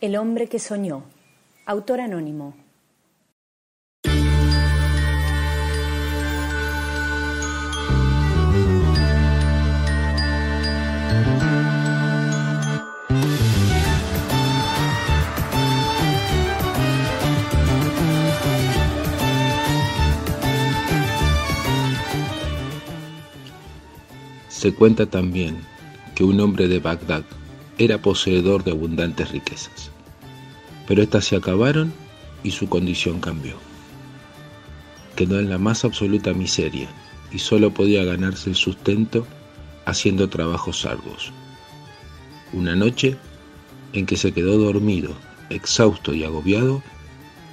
El hombre que soñó. Autor anónimo. Se cuenta también que un hombre de Bagdad era poseedor de abundantes riquezas, pero éstas se acabaron y su condición cambió. Quedó en la más absoluta miseria y solo podía ganarse el sustento haciendo trabajos arduos. Una noche, en que se quedó dormido, exhausto y agobiado,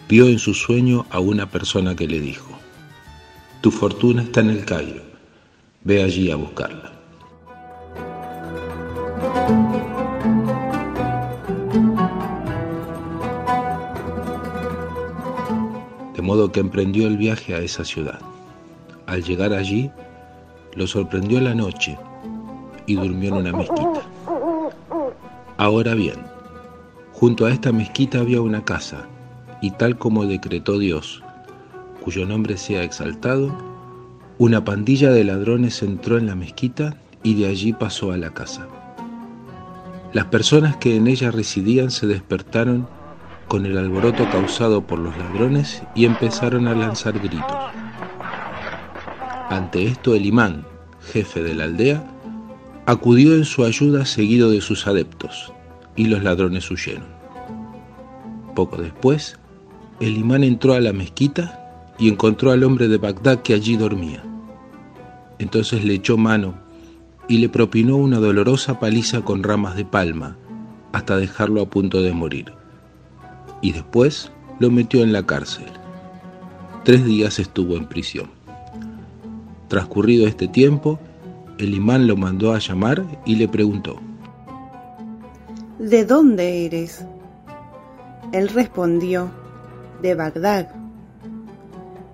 vio en su sueño a una persona que le dijo, Tu fortuna está en el Cairo, ve allí a buscarla. Modo que emprendió el viaje a esa ciudad. Al llegar allí, lo sorprendió la noche y durmió en una mezquita. Ahora bien, junto a esta mezquita había una casa, y tal como decretó Dios, cuyo nombre sea exaltado, una pandilla de ladrones entró en la mezquita y de allí pasó a la casa. Las personas que en ella residían se despertaron con el alboroto causado por los ladrones y empezaron a lanzar gritos. Ante esto el imán, jefe de la aldea, acudió en su ayuda seguido de sus adeptos, y los ladrones huyeron. Poco después, el imán entró a la mezquita y encontró al hombre de Bagdad que allí dormía. Entonces le echó mano y le propinó una dolorosa paliza con ramas de palma hasta dejarlo a punto de morir. Y después lo metió en la cárcel. Tres días estuvo en prisión. Transcurrido este tiempo, el imán lo mandó a llamar y le preguntó, ¿De dónde eres? Él respondió, de Bagdad.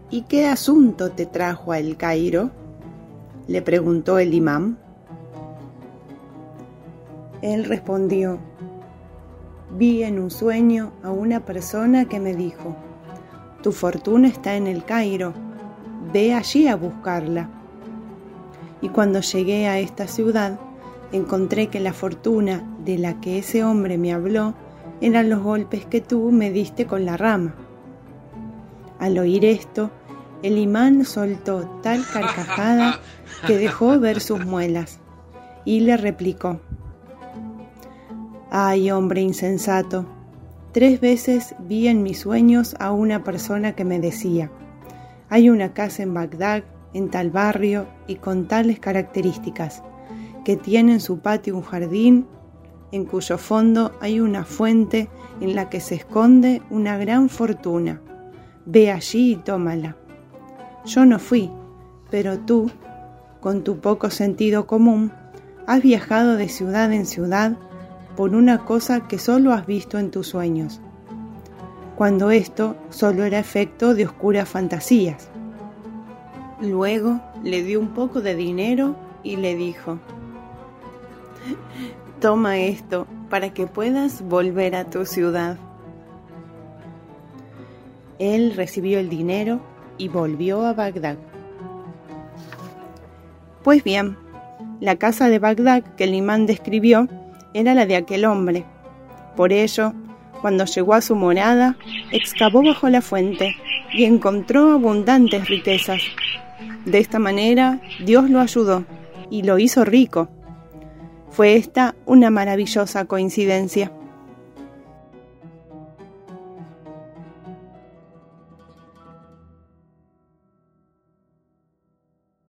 ¿Y qué asunto te trajo a El Cairo? le preguntó el imán. Él respondió, vi en un sueño a una persona que me dijo, tu fortuna está en el Cairo, ve allí a buscarla. Y cuando llegué a esta ciudad, encontré que la fortuna de la que ese hombre me habló eran los golpes que tú me diste con la rama. Al oír esto, el imán soltó tal carcajada que dejó ver sus muelas y le replicó, Ay, hombre insensato, tres veces vi en mis sueños a una persona que me decía, hay una casa en Bagdad, en tal barrio y con tales características, que tiene en su patio un jardín en cuyo fondo hay una fuente en la que se esconde una gran fortuna. Ve allí y tómala. Yo no fui, pero tú, con tu poco sentido común, has viajado de ciudad en ciudad por una cosa que solo has visto en tus sueños, cuando esto solo era efecto de oscuras fantasías. Luego le dio un poco de dinero y le dijo, toma esto para que puedas volver a tu ciudad. Él recibió el dinero y volvió a Bagdad. Pues bien, la casa de Bagdad que el imán describió era la de aquel hombre. Por ello, cuando llegó a su morada, excavó bajo la fuente y encontró abundantes riquezas. De esta manera, Dios lo ayudó y lo hizo rico. Fue esta una maravillosa coincidencia.